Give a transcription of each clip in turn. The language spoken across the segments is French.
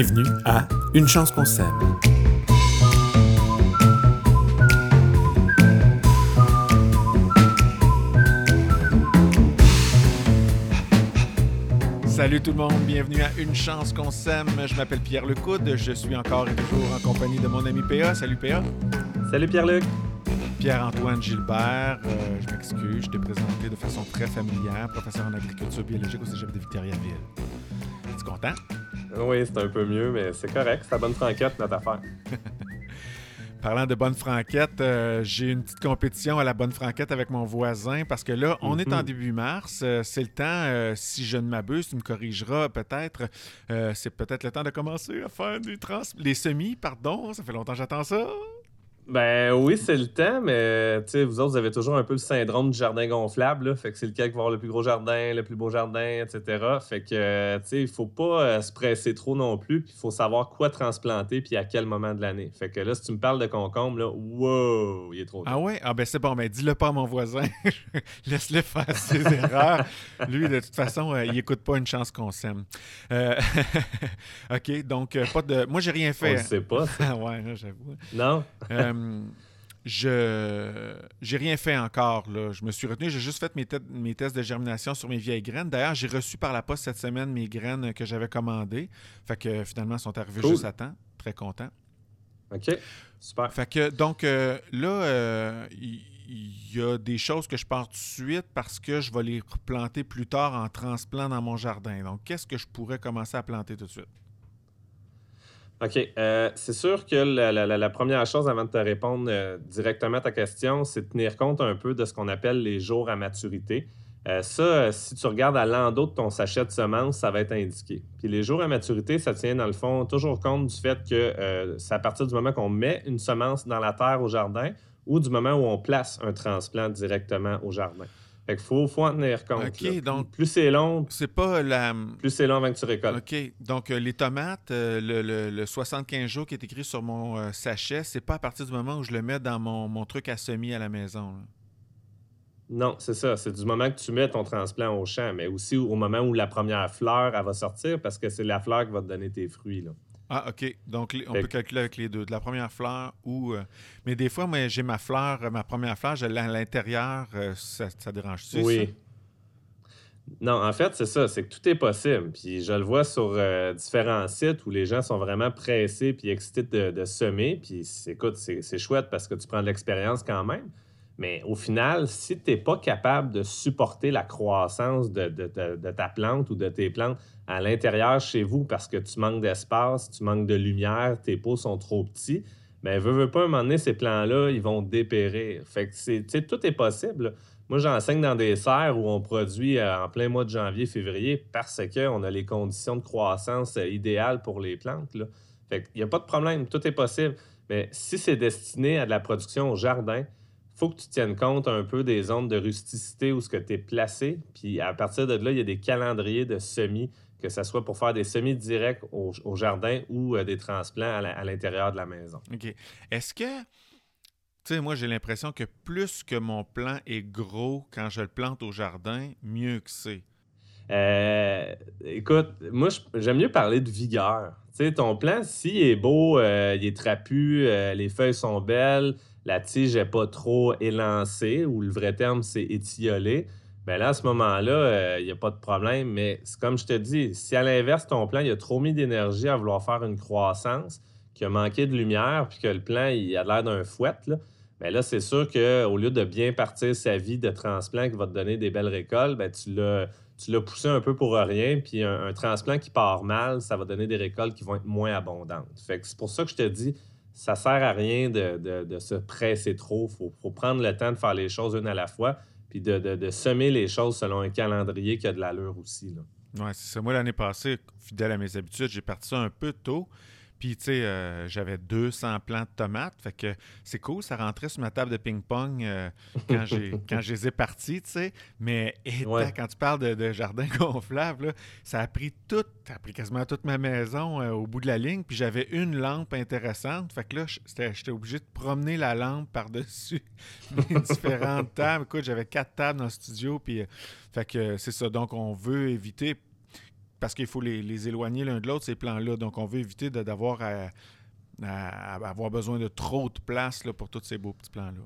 Bienvenue à Une chance qu'on s'aime. Salut tout le monde, bienvenue à Une chance qu'on s'aime. Je m'appelle Pierre Lecoude, je suis encore et toujours en compagnie de mon ami PA. Salut PA. Salut Pierre-Luc. Pierre-Antoine Gilbert, euh, je m'excuse, je t'ai présenté de façon très familière, professeur en agriculture biologique au Cégep de Victoriaville. Es-tu content? Oui, c'est un peu mieux, mais c'est correct. C'est la bonne franquette, notre affaire. Parlant de bonne franquette, euh, j'ai une petite compétition à la bonne franquette avec mon voisin parce que là, on est en Mhm. début mars. euh, c'est le temps, euh, si je ne m'abuse, tu me corrigeras peut-être. euh, c'est peut-être le temps de commencer à faire du trans... les semis, pardon. Ça fait longtemps que j'attends ça. Ben oui, c'est le temps, mais vous autres, vous avez toujours un peu le syndrome du jardin gonflable, là. Fait que c'est lequel qui va avoir le plus gros jardin, le plus beau jardin, etc. Fait que, tu sais, il faut pas euh, se presser trop non plus, puis il faut savoir quoi transplanter, puis à quel moment de l'année. Fait que là, si tu me parles de concombre, là, wow, il est trop tôt. Ah ouais? Ah ben c'est bon, ben dis-le pas à mon voisin. Laisse-le faire ses erreurs. Lui, de toute façon, euh, il écoute pas une chance qu'on s'aime. Euh, OK, donc pas de. Moi, j'ai rien On fait. le sait pas, ouais, j'avoue. Non? Euh, je j'ai rien fait encore. Là. Je me suis retenu. J'ai juste fait mes, te- mes tests de germination sur mes vieilles graines. D'ailleurs, j'ai reçu par la poste cette semaine mes graines que j'avais commandées. Fait que euh, finalement, elles sont arrivées Cool. juste à temps. Très content. OK. Super. Fait que donc euh, là, euh, il il y, a des choses que je pars tout de suite parce que je vais les planter plus tard en transplant dans mon jardin. Donc, qu'est-ce que je pourrais commencer à planter tout de suite? OK. euh, c'est sûr que la, première chose avant de te répondre euh, directement à ta question, c'est de tenir compte un peu de ce qu'on appelle les jours à maturité. Euh, ça, si tu regardes à l'endos de ton sachet de semences, ça va être indiqué. Puis les jours à maturité, ça tient dans le fond toujours compte du fait que c'est à partir du moment qu'on met une semence dans la terre au jardin ou du moment où on place un transplant directement au jardin. Fait qu'il faut, faut en tenir compte. OK, là. Donc- plus c'est long, C'est pas la. plus c'est long avant que tu récoltes. OK. Donc, euh, les tomates, euh, le, le- le 75 jours qui est écrit sur mon euh, sachet, c'est pas à partir du moment où je le mets dans mon, mon truc à semis à la maison. là. Non, c'est ça. C'est du moment que tu mets ton transplant au champ, mais aussi au moment où la première fleur elle va sortir, parce que c'est la fleur qui va te donner tes fruits. Là. Ah, OK. Donc, on Fait peut calculer avec les deux. De la première fleur ou. euh, Mais des fois, moi, j'ai ma fleur, ma première fleur, je l'ai à l'intérieur. euh, ça, ça dérange-tu? oui. Non, en fait, c'est ça. C'est que tout est possible. Puis je le vois sur euh, différents sites où les gens sont vraiment pressés puis excités de, de semer. Puis c'est- écoute, c'est c'est chouette parce que tu prends de l'expérience quand même. Mais au final, si tu n'es pas capable de supporter la croissance de, ta plante ou de tes plantes à l'intérieur chez vous parce que tu manques d'espace, tu manques de lumière, tes pots sont trop petits, bien, veux, veux pas, à un moment donné, ces plants-là, ils vont dépérir. Fait que tout est possible. Moi, j'enseigne dans des serres où on produit euh, en plein mois de janvier, février parce qu'on a les conditions de croissance euh, idéales pour les plantes. Là. Fait qu'il n'y a pas de problème, tout est possible. Mais si c'est destiné à de la production au jardin, faut que tu tiennes compte un peu des zones de rusticité où ce que tu es placé. Puis à partir de là, il y a des calendriers de semis, que ce soit pour faire des semis directs au, au jardin ou euh, des transplants à l'intérieur de la maison. OK. Est-ce que. Tu sais, moi, j'ai l'impression que plus que mon plant est gros quand je le plante au jardin, mieux que c'est. Euh, écoute, moi, j'aime mieux parler de vigueur. Tu sais, ton plant, s'il est beau, euh, il est trapu, euh, les feuilles sont belles, la tige n'est pas trop élancée, ou le vrai terme, c'est étiolé, bien là, à ce moment-là, euh, il n'y a pas de problème. Mais comme je te dis, si à l'inverse, ton plant, il a trop mis d'énergie à vouloir faire une croissance, qu'il a manqué de lumière, puis que le plant, il a l'air d'un fouet, là, Bien là, c'est sûr qu'au lieu de bien partir sa vie de transplant qui va te donner des belles récoltes, ben tu l'as tu poussé un peu pour rien, puis un, un transplant qui part mal, ça va donner des récoltes qui vont être moins abondantes. Fait que c'est pour ça que je te dis, ça sert à rien de, de- de se presser trop. Il faut, faut prendre le temps de faire les choses une à la fois, puis de, de- semer les choses selon un calendrier qui a de l'allure aussi. Là. Ouais, c'est ça. Moi, l'année passée, fidèle à mes habitudes, j'ai parti ça un peu tôt. Puis, tu sais, euh, j'avais 200 plants de tomates. Fait que c'est cool, ça rentrait sur ma table de ping-pong euh, quand, j'ai, quand je les ai partis, tu sais. Mais étant, Ouais. quand tu parles de, de jardin gonflable, là, ça a pris tout, ça a pris quasiment toute ma maison euh, au bout de la ligne. Puis j'avais une lampe intéressante. Fait que là, j'étais obligé de promener la lampe par-dessus mes différentes tables. Écoute, j'avais quatre tables dans le studio. Puis, fait que c'est ça. Donc, on veut éviter parce qu'il faut les, éloigner l'un de l'autre, ces plants-là. Donc, on veut éviter d'avoir à, avoir besoin de trop de place pour tous ces beaux petits plants-là.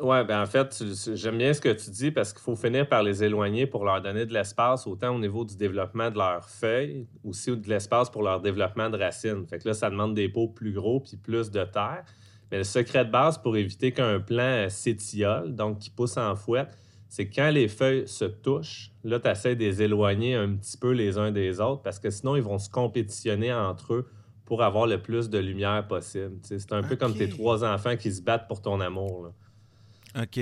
Oui, ben en fait, j'aime bien ce que tu dis parce qu'il faut finir par les éloigner pour leur donner de l'espace, autant au niveau du développement de leurs feuilles, aussi de l'espace pour leur développement de racines. Fait que là, ça demande des pots plus gros puis plus de terre. Mais le secret de base pour éviter qu'un plant s'étiole, donc qui pousse en fouette, c'est quand les feuilles se touchent, là, tu essaies de les éloigner un petit peu les uns des autres parce que sinon, ils vont se compétitionner entre eux pour avoir le plus de lumière possible. C'est un peu comme tes trois enfants qui se battent pour ton amour. OK.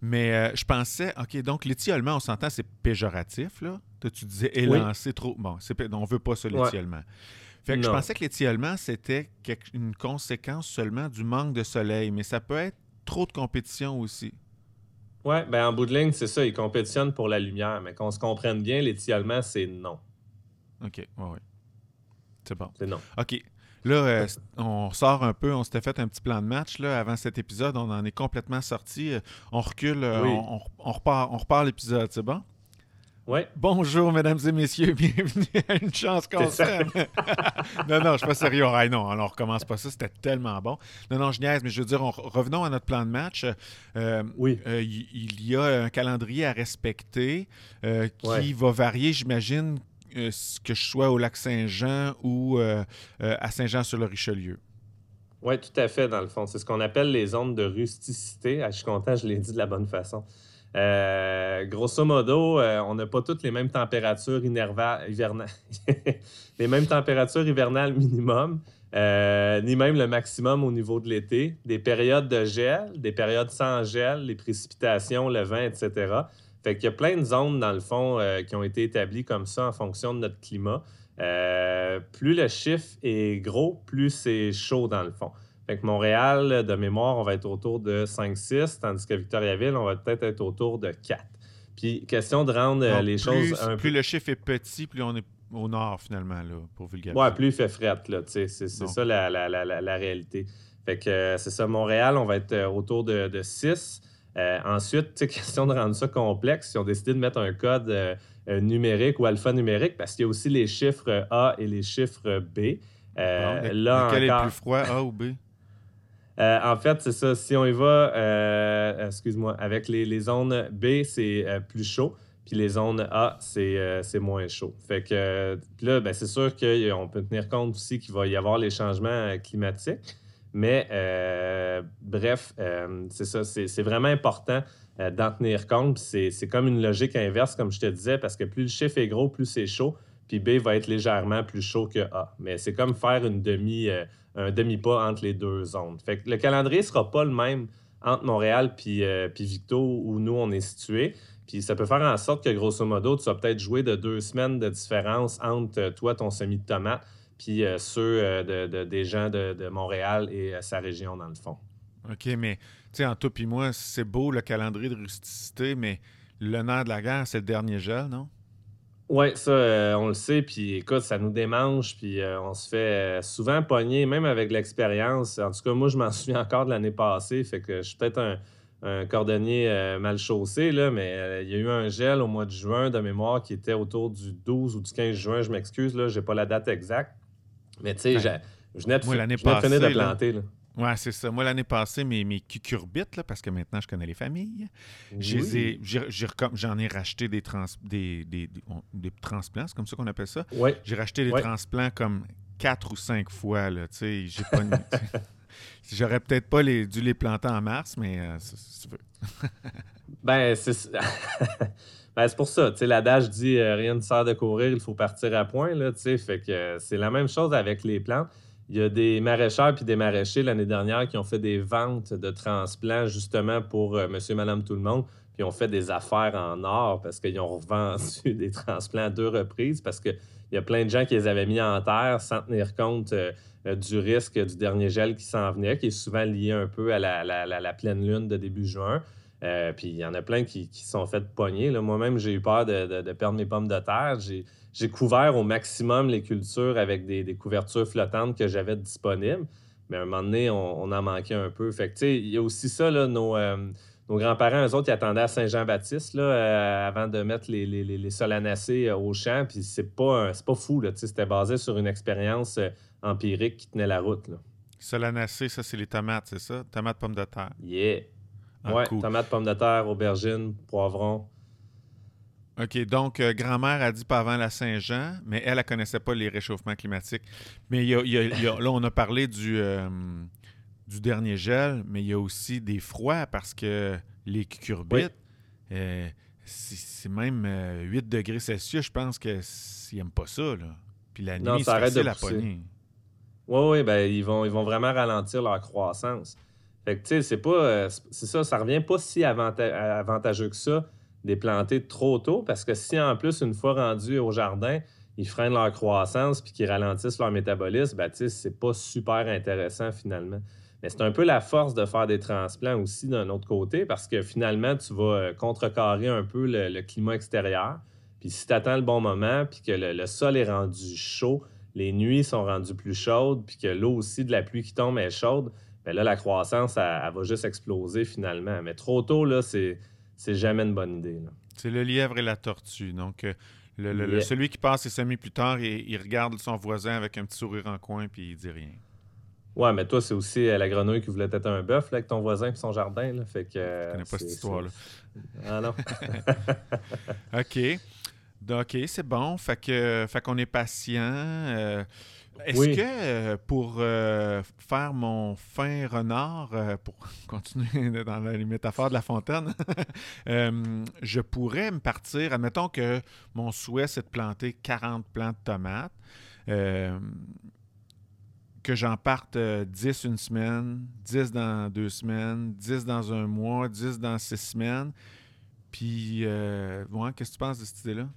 Mais euh, je pensais, OK, donc l'étiolement, on s'entend, c'est péjoratif, là? Tu disais élancer trop. Bon, on ne veut pas ça, l'étiolement. Fait que je pensais que l'étiolement, c'était une conséquence seulement du manque de soleil, mais ça peut être trop de compétition aussi. Oui, ben en bout de ligne, c'est ça, ils compétitionnent pour la lumière, mais qu'on se comprenne bien, l'étiolement, c'est non. OK, oui, oui. C'est bon. C'est non. OK. Là, euh, on sort un peu, on s'était fait un petit plan de match là, avant cet épisode, on en est complètement sorti. Euh, on recule, euh, on, repart, on repart l'épisode, c'est bon? Oui. Bonjour, mesdames et messieurs, bienvenue à Une chance qu'on s'aime. non, non, je suis pas sérieux. Ah, non, alors on recommence pas ça, c'était tellement bon. Non, non, je niaise, mais je veux dire, revenons à notre plan de match. oui. il y a un calendrier à respecter qui va varier, j'imagine, euh, que je sois au lac Saint-Jean ou euh, euh, à Saint-Jean-sur-le-Richelieu. Oui, tout à fait, dans le fond. C'est ce qu'on appelle les zones de rusticité. Ah, je suis content, je l'ai dit de la bonne façon. Grosso modo, on n'a pas toutes les mêmes températures hivernales, minimum, ni même le maximum au niveau de l'été. Des périodes de gel, des périodes sans gel, les précipitations, le vent, etc. Fait qu'il y a plein de zones, dans le fond, euh, qui ont été établies comme ça en fonction de notre climat. Euh, plus le chiffre est gros, plus c'est chaud, dans le fond. Fait que Montréal, de mémoire, on va être autour de 5-6, tandis que Victoriaville, on va peut-être être autour de 4. Puis, question de rendre euh, les choses un plus peu... Plus le chiffre est petit, plus on est au nord, finalement, là, pour vulgariser. Ouais, plus il fait fret, là, c'est ça la, la, la, réalité. Fait que c'est ça, Montréal, on va être autour de, de 6. Euh, ensuite, question de rendre ça complexe, si on décidé de mettre un code euh, euh, numérique ou alphanumérique, parce qu'il y a aussi les chiffres A et les chiffres B. Euh, là lequel est le plus froid, A ou B? En fait, c'est ça. Si on y va, excuse-moi, avec les, zones B, c'est plus chaud. Puis les zones A, c'est moins chaud. Fait que là, ben, c'est sûr qu'on peut tenir compte aussi qu'il va y avoir les changements climatiques. Mais euh, bref, euh, c'est ça, c'est vraiment important euh, d'en tenir compte. C'est comme une logique inverse, comme je te disais, parce que plus le chiffre est gros, plus c'est chaud, puis B va être légèrement plus chaud que A. Mais c'est comme faire une demi, un demi-pas entre les deux zones. Fait que le calendrier ne sera pas le même entre Montréal puis, puis Victo, où nous, on est situés. Puis ça peut faire en sorte que, grosso modo, tu vas peut-être jouer de deux semaines de différence entre toi, ton semis de tomate, puis euh, ceux euh, de, des gens de, Montréal et euh, sa région, dans le fond. OK, mais tu sais, en toi puis moi, c'est beau le calendrier de rusticité, mais le nerf de la guerre, c'est le dernier gel, non? Oui, ça, on le sait, puis écoute, ça nous démange, puis on se fait souvent pogner, même avec l'expérience. En tout cas, moi, je m'en souviens encore de l'année passée, fait que je suis peut-être un, un cordonnier mal chaussé, là, mais il y a eu un gel au mois de juin de mémoire qui était autour du 12 ou du 15 juin, je m'excuse, là, j'ai pas la date exacte. Mais tu sais, je venais de, finir de planter. Là. Oui, c'est ça. Moi, l'année passée, mes, mes cucurbites, là, parce que maintenant, je connais les familles, j'en ai, racheté des, trans, des, des, des, transplants, c'est comme ça qu'on appelle ça. Ouais. J'ai racheté des transplants comme quatre ou cinq fois. Là, j'ai pas J'aurais peut-être pas les, dû les planter en mars, mais euh, si tu veux. ben, c'est... Ben, c'est pour ça. L'adage dit euh, rien ne sert de courir, il faut partir à point. Là, fait que euh, c'est la même chose avec les plantes. Il y a des maraîcheurs puis des maraîchers l'année dernière qui ont fait des ventes de transplants justement pour euh, monsieur, madame, tout le monde. Puis ont fait des affaires en or parce qu'ils ont revendu des transplants à deux reprises parce qu'il y a plein de gens qui les avaient mis en terre sans tenir compte du risque du dernier gel qui s'en venait, qui est souvent lié un peu à la pleine lune de début juin. Euh, puis il y en a plein qui, qui sont fait pogner. Moi-même, j'ai eu peur de, perdre mes pommes de terre. Couvert au maximum les cultures avec des, couvertures flottantes que j'avais disponibles. Mais à un moment donné, on, en manquait un peu. Fait que, il y a aussi ça, là, nos, euh, nos grands-parents, eux autres, ils attendaient à Saint-Jean-Baptiste là, avant de mettre les, les, les, solanacées au champ. Puis c'est pas, pas fou. C'était basé sur une expérience empirique qui tenait la route. Là. Solanacées, ça, c'est les tomates, c'est ça? Tomates, pommes de terre. Yeah. Ah, ouais, tomates, pommes de terre, aubergines, poivrons. OK, donc euh, grand-mère a dit pas avant la Saint-Jean, mais elle, ne connaissait pas les réchauffements climatiques. Mais y là, on a parlé du, euh, du dernier gel, mais il y a aussi des froids parce que les cucurbites, euh, c'est même 8 degrés Celsius, je pense qu'ils n'aiment pas ça. Là. Puis la nuit, c'est facile à pogner. Oui, oui, ben, ils, vont, ils vont vraiment ralentir leur croissance. Fait que, tu sais, c'est pas. c'est ça, ça revient pas si avantageux que ça des planter trop tôt parce que si en plus, une fois rendus au jardin, ils freinent leur croissance puis qu'ils ralentissent leur métabolisme, ben, c'est pas super intéressant finalement. Mais c'est un peu la force de faire des transplants aussi d'un autre côté parce que finalement, tu vas euh, contrecarrer un peu le, climat extérieur. Puis si tu attends le bon moment puis que le, sol est rendu chaud, les nuits sont rendues plus chaudes puis que l'eau aussi de la pluie qui tombe est chaude, bien là, la croissance, elle va juste exploser finalement. Mais trop tôt, là, c'est c'est jamais une bonne idée. C'est le lièvre et la tortue. Donc, euh, le, celui qui passe ses semis plus tard, il regarde son voisin avec un petit sourire en coin, puis il dit rien. Ouais, mais toi, c'est aussi euh, la grenouille qui voulait être un bœuf avec ton voisin et son jardin. Là, fait que, Je connais pas cette histoire-là. Ah non. OK. OK, c'est bon. Fait que fait qu'on est patient. Est-ce que euh, pour euh, faire mon fin renard, euh, pour continuer dans les métaphores de la fontaine, je pourrais me partir, admettons que mon souhait c'est de planter 40 plants de tomates, que j'en parte 10 une semaine, 10 dans deux semaines, 10 dans un mois, 10 dans six semaines. Puis, qu'est-ce que tu penses de cette idée-là?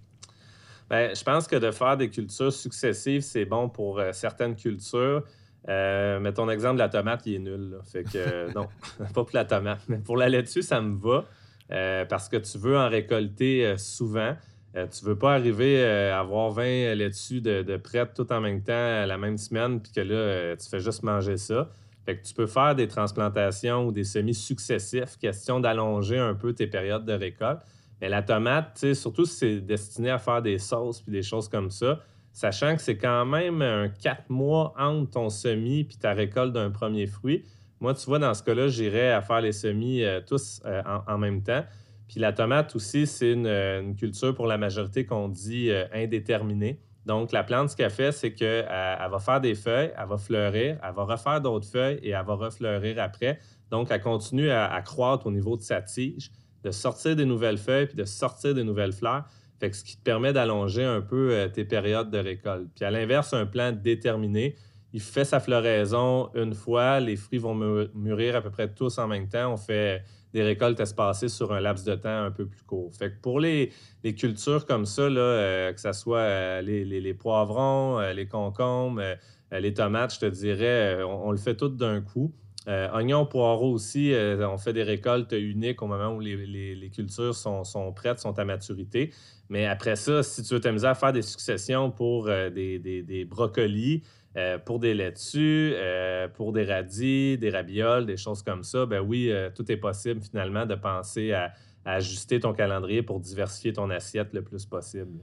Bien, je pense que de faire des cultures successives, c'est bon pour euh, certaines cultures. Euh, mais ton exemple de la tomate, il est nul. Fait que non, pas pour la tomate. Mais pour la laitue, ça me va. Euh, parce que tu veux en récolter souvent. tu veux pas arriver à avoir 20 laitues de, de prêtes tout en même temps la même semaine, puis que là, tu fais juste manger ça. Fait que tu peux faire des transplantations ou des semis successifs, question d'allonger un peu tes périodes de récolte. Mais la tomate, surtout si c'est destiné à faire des sauces puis des choses comme ça, sachant que c'est quand même un quatre mois entre ton semis puis ta récolte d'un premier fruit. Moi, tu vois, dans ce cas-là, j'irais à faire les semis euh, tous euh, en, même temps. Puis la tomate aussi, c'est une, euh, culture pour la majorité qu'on dit indéterminée. Donc, la plante, ce qu'elle fait, c'est qu'elle va faire des feuilles, elle va fleurir, elle va refaire d'autres feuilles et elle va refleurir après. Donc, elle continue à croître au niveau de sa tige de sortir des nouvelles feuilles puis de sortir des nouvelles fleurs. Fait que ce qui te permet d'allonger un peu euh, tes périodes de récolte. Puis à l'inverse, un plant déterminé, il fait sa floraison une fois, les fruits vont mûrir à peu près tous en même temps. On fait des récoltes espacées sur un laps de temps un peu plus court. Fait que pour les, cultures comme ça, là, euh, que ce soit euh, les, poivrons, les concombres, les tomates, je te dirais, on le fait tout d'un coup. Euh, oignons, poireaux aussi, euh, on fait des récoltes uniques au moment où les, cultures sont, prêtes, sont à maturité. Mais après ça, si tu veux t'amuser à faire des successions pour euh, des, brocolis, pour des laitues, pour des radis, des rabioles, des choses comme ça, ben oui, tout est possible finalement de penser à ajuster ton calendrier pour diversifier ton assiette le plus possible.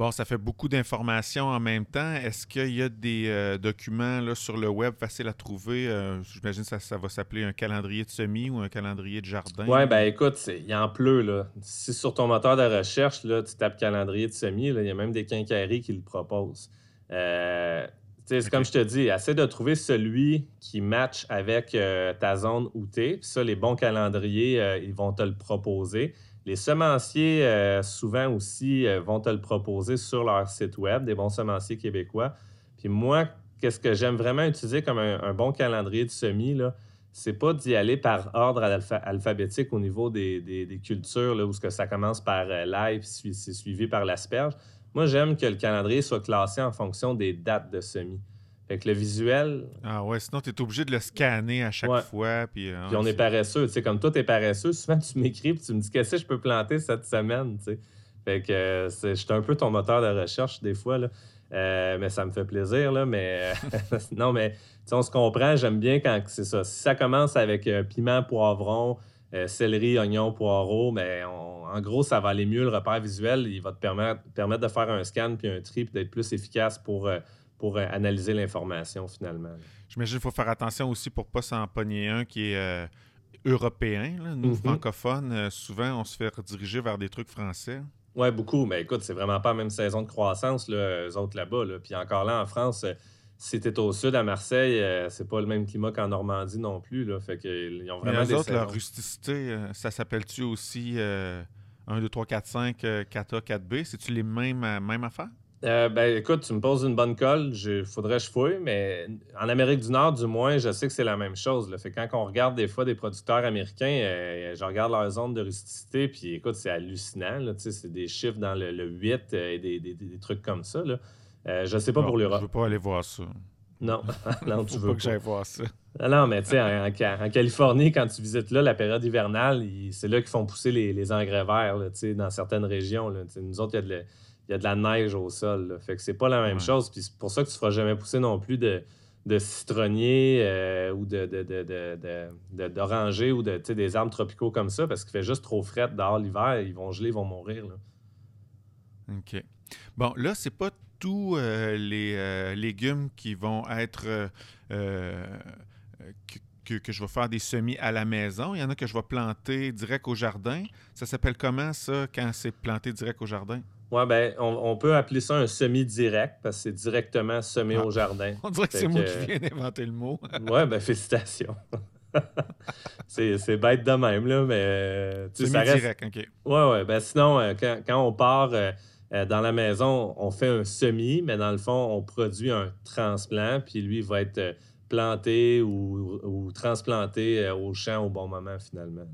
Bon, ça fait beaucoup d'informations en même temps. Est-ce qu'il y a des euh, documents là, sur le web faciles à trouver? Euh, j'imagine que ça, va s'appeler un calendrier de semis ou un calendrier de jardin. Oui, ben écoute, il en pleut. Là. Si sur ton moteur de recherche, là, tu tapes calendrier de semis, il y a même des quincailleries qui le proposent. Euh, c'est comme je te dis, essaie de trouver celui qui match avec ta zone où tu es. Puis ça, les bons calendriers, ils vont te le proposer. Les semenciers, euh, souvent aussi, euh, vont te le proposer sur leur site web, des bons semenciers québécois. Puis moi, qu'est-ce que j'aime vraiment utiliser comme un, bon calendrier de semis, là, c'est pas d'y aller par ordre alphabétique au niveau des, cultures, là, où que ça commence par euh, l'ail, puis c'est suivi par l'asperge. Moi, j'aime que le calendrier soit classé en fonction des dates de semis. Fait le visuel. Ah ouais, sinon, tu es obligé de le scanner à chaque fois. Puis, euh, puis on est paresseux. Tu sais, comme toi, tu es paresseux, souvent tu m'écris et tu me dis qu'est-ce que je peux planter cette semaine. Tu sais. Fait que euh, je suis un peu ton moteur de recherche des fois. Là. Euh, mais ça me fait plaisir. Là, mais non, mais on se comprend. J'aime bien quand c'est ça. Si ça commence avec piment, poivron, céleri, oignon, poireau, mais en gros, ça va aller mieux. Le repère visuel, il va te permettre, permettre de faire un scan puis un tri, puis d'être plus efficace pour, pour analyser l'information finalement. J'imagine qu'il faut faire attention aussi pour ne pas s'en pogner un qui est européen. Nous, mm-hmm. francophones, souvent, on se fait rediriger vers des trucs français. Oui, beaucoup. Mais écoute, c'est vraiment pas la même saison de croissance, là, eux autres là-bas. Puis encore là, en France, euh, si tu au sud, à Marseille, euh, c'est pas le même climat qu'en Normandie non plus. Là. Fait qu'ils ont vraiment Mais eux autres, leur rusticité, euh, ça s'appelle-tu aussi 1, 2, 3, 4, 5, 4A, 4B? C'est-tu les mêmes, mêmes affaires? Euh, ben, écoute, tu me poses une bonne colle, il faudrait que je fouille, mais en Amérique du Nord, du moins, je sais que c'est la même chose. Fait quand on regarde des fois des producteurs américains, euh, je regarde leur zone de rusticité, puis écoute, c'est hallucinant. C'est des chiffres dans le, 8 euh, et des, trucs comme ça. Là. je sais pas pour l'Europe. Je veux pas aller voir ça. Non, non, tu veux pas. que j'aille voir ça. Ah non, mais tu sais, en, Californie, quand tu visites là, la période hivernale, c'est là qu'ils font pousser les, engrais verts, dans certaines régions. Nous autres, il y a de il y a de la neige au sol. Fait que c'est pas la même chose. Puis c'est pour ça que tu ne feras jamais pousser non plus de, de citronniers euh, ou de, d'orangers ou de, des arbres tropicaux comme ça parce qu'il fait juste trop frais dehors l'hiver. Ils vont geler, ils vont mourir. OK. Bon, là, c'est pas tous euh, les euh, légumes qui vont être. Que, que, je vais faire des semis à la maison. Il y en a que je vais planter direct au jardin. Ça s'appelle comment, ça, quand c'est planté direct au jardin? Oui, ben, on, peut appeler ça un semi-direct parce que c'est directement semé ah. au jardin. On dirait que c'est moi qui viens d'inventer le mot. oui, ben félicitations. c'est bête de même, là, mais. Euh, semi-direct, OK. Oui, oui. Ben, sinon, euh, quand, on part euh, dans la maison, on fait un semi, mais dans le fond, on produit un transplant, puis lui va être planté ou, ou transplanté au champ au bon moment, finalement.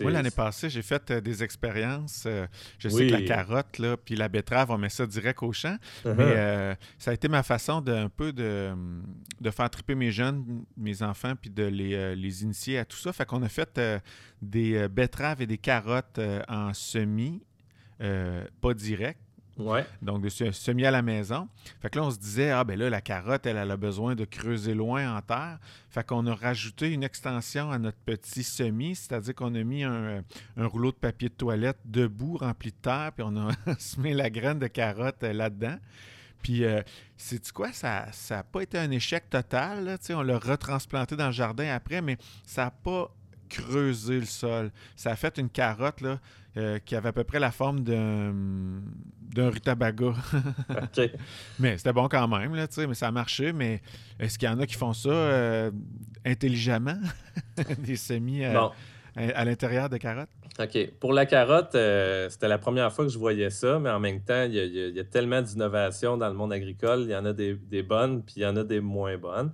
Moi, l'année passée, j'ai fait euh, des expériences. Euh, je sais que la carotte, là, puis la betterave, on met ça direct au champ. Uh-huh. Mais euh, ça a été ma façon de un peu de, de, faire triper mes jeunes, mes enfants, puis de les, les, initier à tout ça. Fait qu'on a fait des betteraves et des carottes en semis, pas direct. Donc, de semis à la maison. Fait que là, on se disait, ah, ben là, la carotte, elle, a besoin de creuser loin en terre. Fait qu'on a rajouté une extension à notre petit semis, c'est-à-dire qu'on a mis un, rouleau de papier de toilette debout, rempli de terre, puis on a semé la graine de carotte euh, là-dedans. Puis, euh, c'est quoi, ça n'a pas été un échec total. on l'a retransplanté dans le jardin après, mais ça n'a pas creusé le sol. Ça a fait une carotte là, euh, qui avait à peu près la forme d'un, rutabaga. Mais c'était bon quand même, là, mais ça a marché. Mais est-ce qu'il y en a qui font ça euh, intelligemment? Des semis à, l'intérieur de carottes? OK. Pour la carotte, euh, c'était la première fois que je voyais ça, mais en même temps, il y, a, tellement d'innovations dans le monde agricole. Il y en a des, bonnes, puis il y en a des moins bonnes.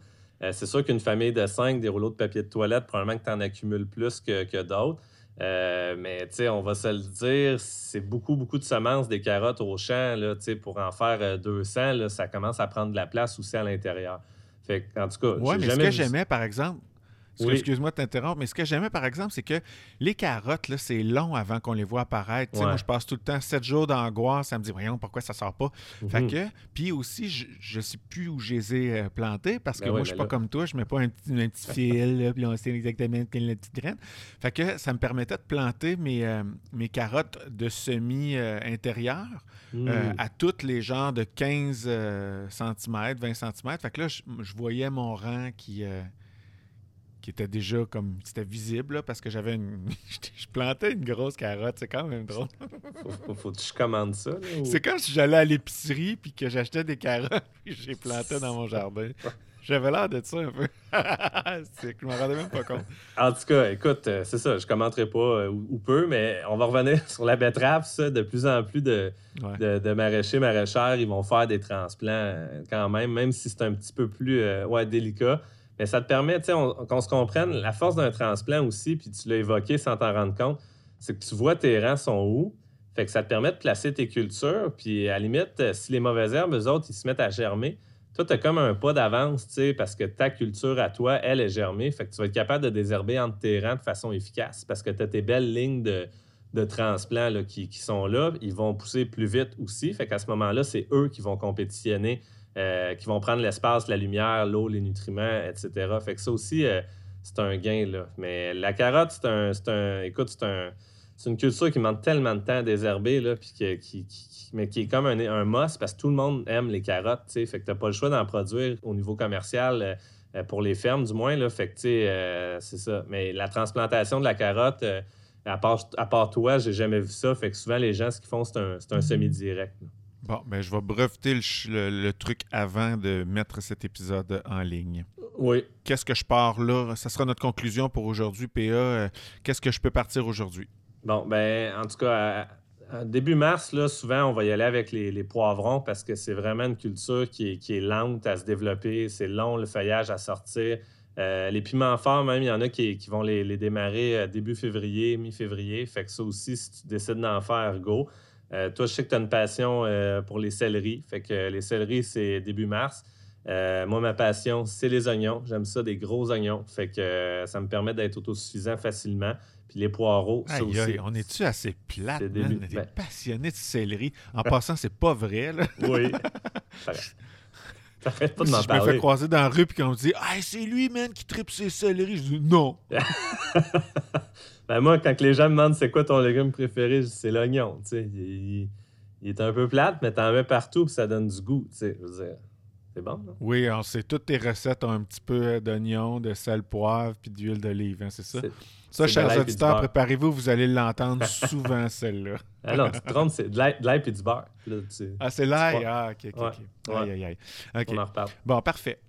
C'est sûr qu'une famille de cinq, des rouleaux de papier de toilette, probablement que tu en accumules plus que, que d'autres. Euh, mais on va se le dire, c'est beaucoup, beaucoup de semences des carottes au champ. Là, pour en faire 200, euh, là, ça commence à prendre de la place aussi à l'intérieur. Fait en tout cas, ouais, mais ce que j'aimais, par exemple, Excuse-moi de t'interrompre, mais ce que j'aimais, par exemple, c'est que les carottes, là, c'est long avant qu'on les voit apparaître. Moi, je passe tout le temps sept jours d'angoisse. Ça me dit, voyons, pourquoi ça sort pas? Fait mhm. que, puis aussi, je, ne sais plus où je les ai euh, plantés parce que ben moi, je suis pas comme toi. Je mets pas un petit, fil, puis on sait exactement quelle est la petite graine. Fait que ça me permettait de planter mes, euh, mes carottes de semi-intérieur euh, hmm. à toutes les genres de 15 cm, 20 cm. Fait que là, je, je voyais mon rang qui qui était déjà comme c'était visible parce que j'avais une je plantais une grosse carotte c'est quand même drôle. Faut, faut, que je commande ça c'est comme si j'allais à l'épicerie puis que j'achetais des carottes puis j'ai planté dans mon jardin. J'avais l'air de ça un peu. C'est que je m'en rendais même pas compte. En tout cas écoute euh, c'est ça je commenterai pas euh, ou, peu mais on va revenir sur la betterave ça de plus en plus de, de, de, maraîchers maraîchères ils vont faire des transplants euh, quand même même si c'est un petit peu plus ouais délicat mais ça te permet, tu sais, qu'on se comprenne, la force d'un transplant aussi, puis tu l'as évoqué sans t'en rendre compte, c'est que tu vois tes rangs sont où. Fait que ça te permet de placer tes cultures, puis à limite, euh, si les mauvaises herbes, eux autres, ils se mettent à germer, toi, tu as comme un pas d'avance, tu sais, parce que ta culture à toi, elle est germée. Fait que tu vas être capable de désherber entre tes rangs de façon efficace parce que tu as tes belles lignes de, de qui, qui, sont là. Ils vont pousser plus vite aussi. Fait qu'à ce moment-là, c'est eux qui vont compétitionner euh, qui vont prendre l'espace, la lumière, l'eau, les nutriments, etc. Fait que ça aussi, euh, c'est un gain. Là. Mais la carotte, c'est un, un. Écoute, c'est un. C'est une culture qui demande tellement de temps à désherber, là, puis qui, mais qui est comme un, un must parce que tout le monde aime les carottes. Fait que tu n'as pas le choix d'en produire au niveau commercial euh, pour les fermes, du moins. Là, fait que c'est ça. Mais la transplantation de la carotte, à, part, à part toi, j'ai jamais vu ça. Fait que souvent, les gens, ce qu'ils font, c'est un, un semi-direct. Bon, ben, je vais breveter le, truc avant de mettre cet épisode en ligne. Oui. Qu'est-ce que je pars là? Ça sera notre conclusion pour aujourd'hui, PA. Euh, qu'est-ce que je peux partir aujourd'hui? Bon, ben, en tout cas, début mars, là, souvent, on va y aller avec les, poivrons parce que c'est vraiment une culture qui est, lente à se développer. C'est long, le feuillage à sortir. Euh, les piments forts, même, il y en a qui, vont les, démarrer euh, début février, mi-février. Fait que ça aussi, si tu décides d'en faire, go. Euh, toi, je sais que tu as une passion euh, pour les céleris. Fait que les céleris, c'est début mars. Euh, moi, ma passion, c'est les oignons. J'aime ça, des gros oignons. Fait que ça me permet d'être autosuffisant facilement. Puis les poireaux, ça aussi. on est-tu assez plate, début... Est ben passionné de céleri. En passant, c'est pas vrai, là. oui. T'arrêtes pas de m'en si parler. Je me fais croiser dans la rue et qu'on me dit Ah, c'est lui, man, qui tripe ses céleris. Je dis Non. Ben, moi, quand les gens me demandent c'est quoi ton légume préféré, c'est l'oignon. Il, il, est un peu plate, mais t'en mets partout puis ça donne du goût. Je veux dire, c'est bon. Non? Oui, on sait toutes tes recettes ont un petit peu euh, d'oignon, de sel, poivre puis d'huile d'olive, hein, c'est ça? Ça, chers auditeurs, préparez-vous, vous allez l'entendre souvent, celle-là. ah non, tu te trompes, c'est de l'ail et du beurre. ah, c'est l'ail? Ah, ok, ok. Ouais. Aïe, aïe, aïe. On en reparle. Bon, parfait.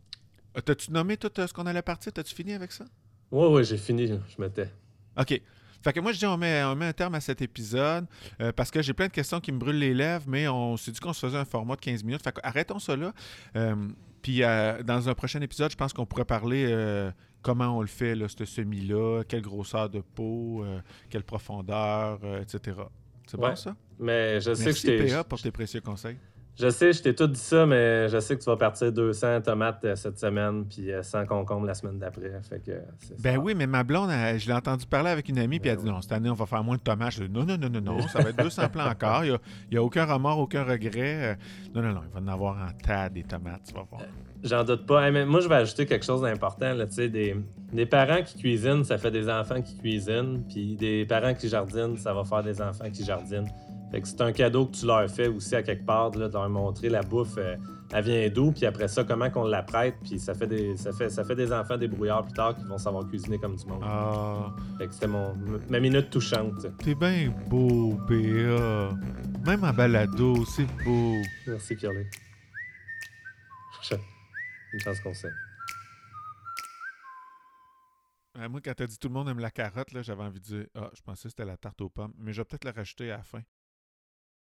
T'as-tu nommé tout euh, ce qu'on allait partir? T'as-tu fini avec ça? Oui, oui, j'ai fini. Je m'étais. OK. Fait que moi, je dis, on met, on met un terme à cet épisode euh, parce que j'ai plein de questions qui me brûlent les lèvres, mais on s'est dit qu'on se faisait un format de 15 minutes. Fait que arrêtons ça là. Euh, puis dans un prochain épisode, je pense qu'on pourrait parler comment on le fait, là, ce semi-là, quelle grosseur de peau, quelle profondeur, etc. C'est bon ça? Mais je sais que je t'ai. pour tes précieux conseils. Je sais, je t'ai tout dit ça, mais je sais que tu vas partir 200 tomates euh, cette semaine, puis 100 euh, concombres la semaine d'après. Fait que ben oui, mais ma blonde, je l'ai entendu parler avec une amie, puis elle a dit ben non, cette année, on va faire moins de tomates. Je dis non, non, non, non, non, ça va être 200 plants encore. Il n'y a, aucun remords, aucun regret. Euh, non, non, non, il va en avoir en tas des tomates, tu vas voir. J'en doute pas. mais moi, je vais ajouter quelque chose d'important. Des, des parents qui cuisinent, ça fait des enfants qui cuisinent. Puis des parents qui jardinent, ça va faire des enfants qui jardinent c'est un cadeau que tu leur fais aussi à quelque part, de leur montrer la bouffe, euh, elle vient d'où, puis après ça, comment qu'on la prête, puis ça fait des ça fait, ça fait des enfants débrouillards plus tard qui vont savoir cuisiner comme du monde. Ah. Fait que c'était mon, ma minute touchante. T'es bien beau, Béa. Même en balado, c'est beau. Merci, Pierre-Luc. Une chance qu'on sait. moi, quand t'as dit tout le monde aime la carotte, j'avais envie de dire Ah, je pensais que c'était la tarte aux pommes, mais je vais peut-être la rajouter à la fin.